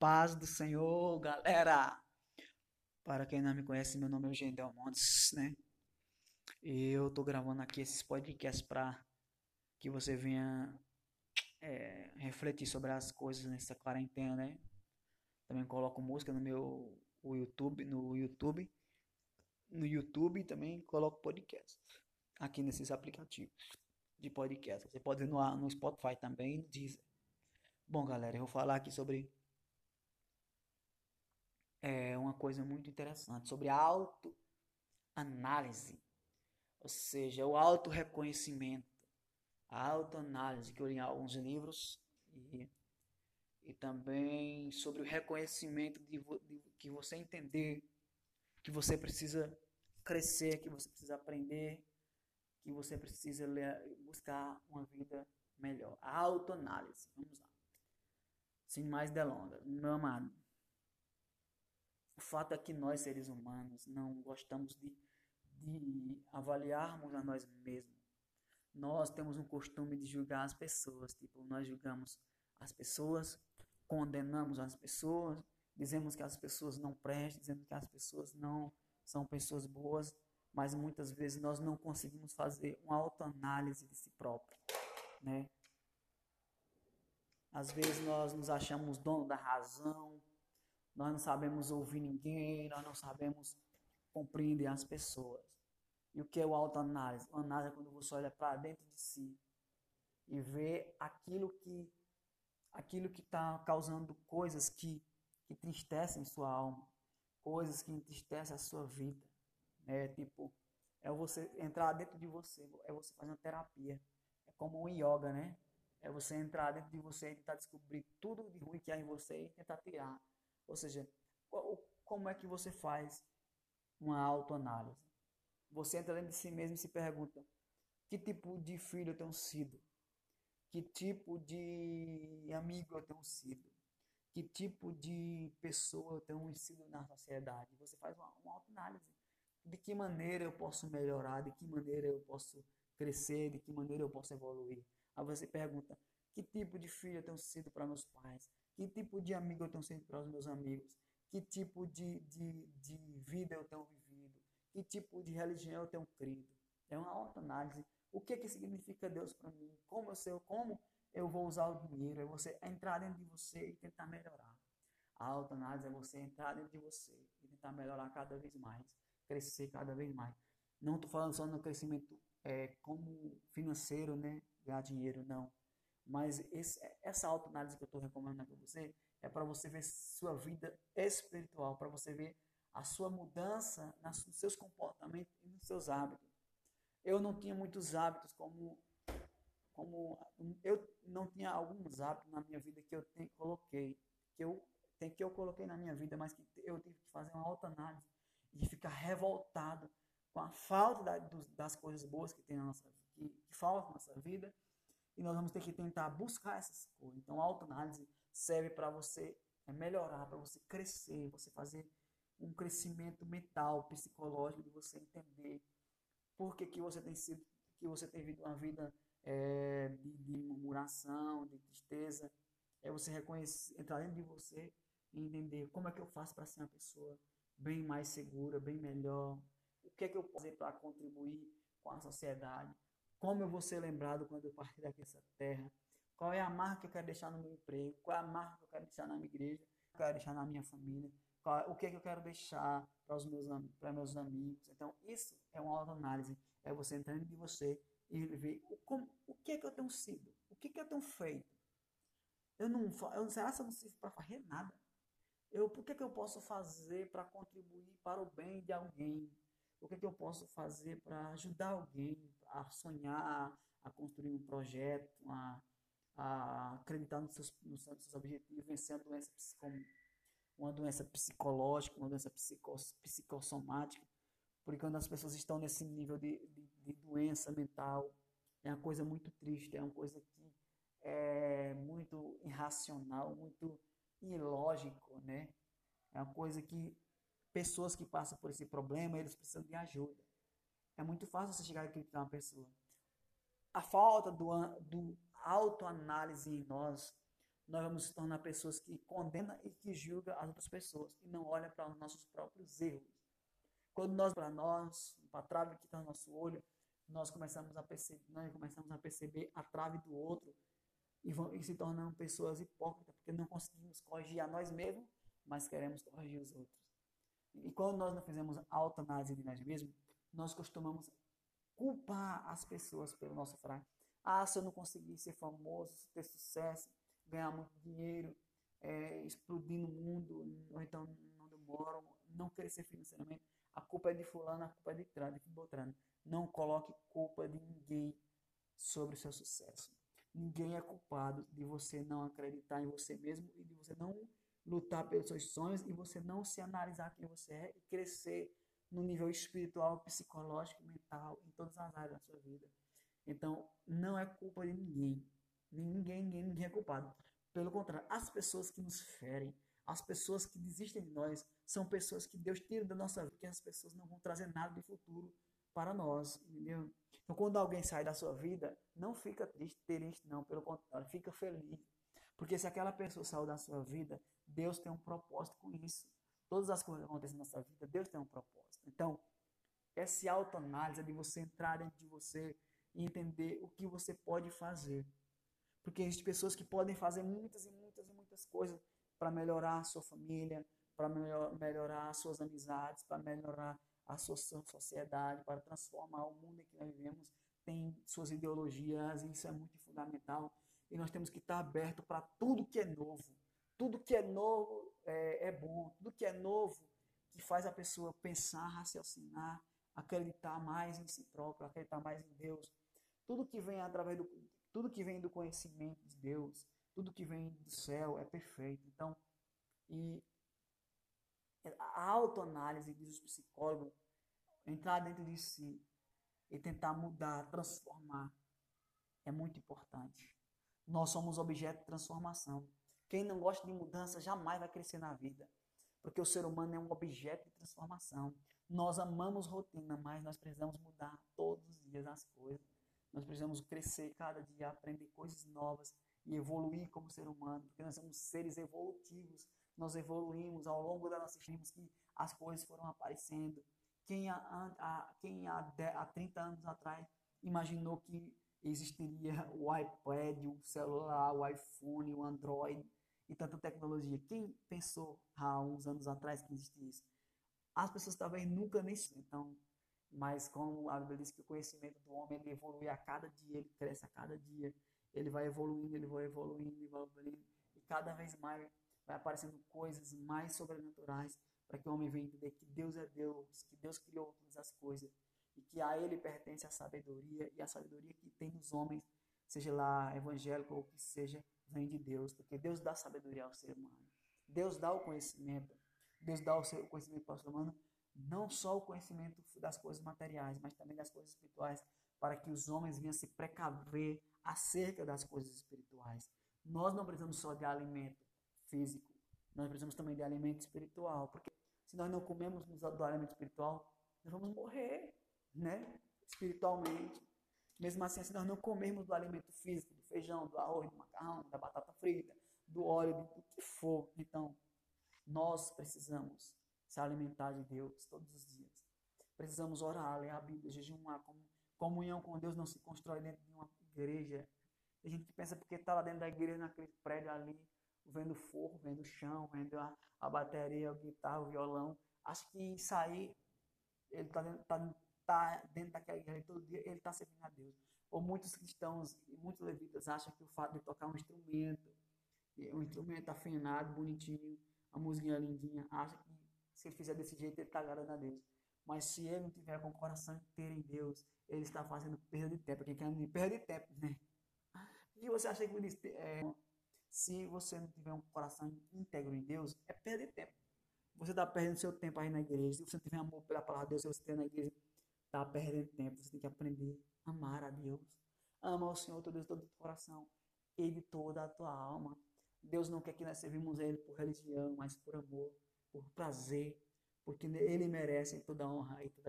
paz do Senhor, galera! Para quem não me conhece, meu nome é Eugênio Delmontes, né? E eu tô gravando aqui esses podcasts para que você venha é, refletir sobre as coisas nessa quarentena, né? Também coloco música no meu o YouTube, no YouTube, no YouTube também coloco podcast aqui nesses aplicativos de podcast. Você pode ir no, no Spotify também, no Deezer. Bom, galera, eu vou falar aqui sobre é, uma coisa muito interessante, sobre a autoanálise. Ou seja, o auto-reconhecimento, a autoanálise que eu li em alguns livros e, e também sobre o reconhecimento de, de que você entender que você precisa crescer, que você precisa aprender, que você precisa buscar uma vida melhor. A autoanálise. Vamos lá. Sem mais delongas, meu amado. O fato é que nós, seres humanos, não gostamos de, de avaliarmos a nós mesmos. Nós temos um costume de julgar as pessoas. Tipo, nós julgamos as pessoas, condenamos as pessoas, dizemos que as pessoas não prestam, dizemos que as pessoas não são pessoas boas, mas muitas vezes nós não conseguimos fazer uma autoanálise de si próprio, né? Às vezes nós nos achamos dono da razão, nós não sabemos ouvir ninguém, nós não sabemos compreender as pessoas. E o que é o autoanálise? O análise é quando você olha para dentro de si e vê aquilo que aquilo que está causando coisas que, que entristecem sua alma, coisas que entristecem a sua vida. É tipo, é você entrar dentro de você, é você fazer uma terapia. É como um yoga, né? É você entrar dentro de você e tentar descobrir tudo de ruim que há em você e tentar tirar. Ou seja, como é que você faz uma autoanálise? Você entra dentro de si mesmo e se pergunta: que tipo de filho eu tenho sido? Que tipo de amigo eu tenho sido? Que tipo de pessoa eu tenho sido na sociedade? Você faz uma, uma autoanálise. De que maneira eu posso melhorar? De que maneira eu posso crescer? De que maneira eu posso evoluir? Aí você pergunta: que tipo de filho eu tenho sido para meus pais? Que tipo de amigo eu tenho sido para os meus amigos? Que tipo de, de, de vida eu tenho vivido? Que tipo de religião eu tenho crido? É uma autoanálise. O que, que significa Deus para mim? Como eu sei, como eu vou usar o dinheiro? É você entrar dentro de você e tentar melhorar. A autoanálise é você entrar dentro de você e tentar melhorar cada vez mais, crescer cada vez mais. Não estou falando só no crescimento é, como financeiro, né? ganhar dinheiro, não. Mas esse, essa autoanálise que eu estou recomendando para você é para você ver sua vida espiritual, para você ver a sua mudança nos seus comportamentos e nos seus hábitos. Eu não tinha muitos hábitos como como eu não tinha alguns hábitos na minha vida que eu te, coloquei, que eu tem que eu coloquei na minha vida, mas que eu tive que fazer uma autoanálise e ficar revoltado com a falta da, dos, das coisas boas que tem na nossa que, que faltam na nossa vida e nós vamos ter que tentar buscar essas coisas. Então, a autoanálise serve para você é, melhorar, para você crescer, você fazer um crescimento mental, psicológico, de você entender por que, que você tem sido, que você tem vivido uma vida é, de, de murmuração, de tristeza. É você reconhecer, entrar dentro de você e entender como é que eu faço para ser uma pessoa bem mais segura, bem melhor. O que é que eu posso fazer para contribuir com a sociedade? Como eu vou ser lembrado quando eu partir daqui dessa terra? Qual é a marca que eu quero deixar no meu emprego? Qual é a marca que eu quero deixar na minha igreja? Que eu quero deixar na minha família? Qual, o que, é que eu quero deixar para os meus, para meus amigos? Então, isso é uma autoanálise. É você entrando de você e ver o, como, o que é que eu tenho sido? O que, é que eu tenho feito? Eu não, eu, será que eu não sirvo para fazer nada? Eu, por que, que eu posso fazer para contribuir para o bem de alguém? O que, que eu posso fazer para ajudar alguém a sonhar, a construir um projeto, a, a acreditar nos seus, nos seus objetivos, vencer a doença uma doença psicológica, uma doença psico, psicossomática. Porque quando as pessoas estão nesse nível de, de, de doença mental, é uma coisa muito triste, é uma coisa que é muito irracional, muito ilógico, né? É uma coisa que pessoas que passam por esse problema, eles precisam de ajuda. É muito fácil você chegar e criticar uma pessoa. A falta do, do autoanálise em nós nós vamos se tornar pessoas que condenam e que julgam as outras pessoas e não olham para os nossos próprios erros. Quando nós para nós, para a trave que está no nosso olho, nós começamos a perceber, nós começamos a perceber a trave do outro e, vão, e se tornamos pessoas hipócritas, porque não conseguimos corrigir a nós mesmos, mas queremos corrigir os outros. E quando nós não fizemos autoanálise de nós mesmos, nós costumamos culpar as pessoas pelo nosso fraco. Ah, se eu não conseguir ser famoso, ter sucesso, ganhar muito dinheiro, é, explodir no mundo, ou então onde eu moro, não crescer financeiramente, a culpa é de fulano, a culpa é de trás, de Beltrano. Não coloque culpa de ninguém sobre o seu sucesso. Ninguém é culpado de você não acreditar em você mesmo e de você não lutar pelos seus sonhos e você não se analisar quem você é e crescer no nível espiritual, psicológico, mental, em todas as áreas da sua vida. Então, não é culpa de ninguém. Ninguém, ninguém, ninguém é culpado. Pelo contrário, as pessoas que nos ferem, as pessoas que desistem de nós, são pessoas que Deus tira da nossa vida, porque as pessoas não vão trazer nada de futuro para nós, entendeu? Então, quando alguém sai da sua vida, não fica triste, triste, não, pelo contrário, fica feliz. Porque se aquela pessoa saiu da sua vida, Deus tem um propósito com isso. Todas as coisas que acontecem na nossa vida, Deus tem um propósito. Então, essa autoanálise é de você entrar dentro de você e entender o que você pode fazer. Porque existem pessoas que podem fazer muitas e muitas e muitas coisas para melhorar a sua família, para melhor, melhorar as suas amizades, para melhorar a sua sociedade, para transformar o mundo em que nós vivemos, tem suas ideologias, e isso é muito fundamental. E nós temos que estar aberto para tudo que é novo. Tudo que é novo é, é bom, tudo que é novo que faz a pessoa pensar, raciocinar, acreditar mais em si próprio, acreditar mais em Deus. Tudo que vem através do tudo que vem do conhecimento de Deus, tudo que vem do céu é perfeito. Então, e a autoanálise, diz os psicólogos, entrar dentro de si e tentar mudar, transformar, é muito importante. Nós somos objeto de transformação. Quem não gosta de mudança jamais vai crescer na vida, porque o ser humano é um objeto de transformação. Nós amamos rotina, mas nós precisamos mudar todos os dias as coisas. Nós precisamos crescer cada dia, aprender coisas novas e evoluir como ser humano, porque nós somos seres evolutivos. Nós evoluímos ao longo da nossa história, que as coisas foram aparecendo. Quem há, há, quem há, há 30 anos atrás imaginou que existiria o iPad, o celular, o iPhone, o Android e tanta tecnologia? Quem pensou há uns anos atrás que existia isso? As pessoas talvez nunca nem então mas como a Bíblia diz que o conhecimento do homem ele evolui a cada dia, ele cresce a cada dia, ele vai evoluindo, ele vai evoluindo, ele vai evoluindo, e cada vez mais vai aparecendo coisas mais sobrenaturais para que o homem venha entender que Deus é Deus, que Deus criou todas as coisas e que a Ele pertence a sabedoria e a sabedoria que tem nos homens, seja lá evangélico ou que seja, vem de Deus, porque Deus dá sabedoria ao ser humano, Deus dá o conhecimento, Deus dá o seu conhecimento para o ser humano não só o conhecimento das coisas materiais, mas também das coisas espirituais, para que os homens venham se precaver acerca das coisas espirituais. Nós não precisamos só de alimento físico, nós precisamos também de alimento espiritual, porque se nós não comemos do alimento espiritual, nós vamos morrer, né? Espiritualmente. Mesmo assim, se nós não comermos do alimento físico, feijão, do arroz, do macarrão, da batata frita, do óleo, do que for, então nós precisamos se alimentar de Deus todos os dias. Precisamos orar, ler a Bíblia, jejuar. Comunhão com Deus não se constrói dentro de uma igreja. Tem gente que pensa porque está lá dentro da igreja, naquele prédio ali, vendo forro, vendo o chão, vendo a, a bateria, a guitarra, o violão. Acho que aí, ele está dentro, tá, tá dentro daquela igreja todo dia, ele está servindo a Deus. Ou muitos cristãos e muitos levitas acham que o fato de tocar um instrumento, um instrumento afinado, bonitinho, a música lindinha, acha que se ele fizer desse jeito, ele está agradando a Deus. Mas se ele não tiver com o coração inteiro em Deus, ele está fazendo perda de tempo. Quem quer me perda de tempo, né? E você acha que é, se você não tiver um coração íntegro em Deus, é perda de tempo. Você está perdendo seu tempo aí na igreja. Se você não tiver amor pela palavra de Deus, se você estiver na igreja, está perdendo tempo. Você tem que aprender amar a Deus. Ama o Senhor, teu Deus, todo o teu coração e de toda a tua alma. Deus não quer que nós servimos Ele por religião, mas por amor por prazer, porque ele merece toda a honra e toda a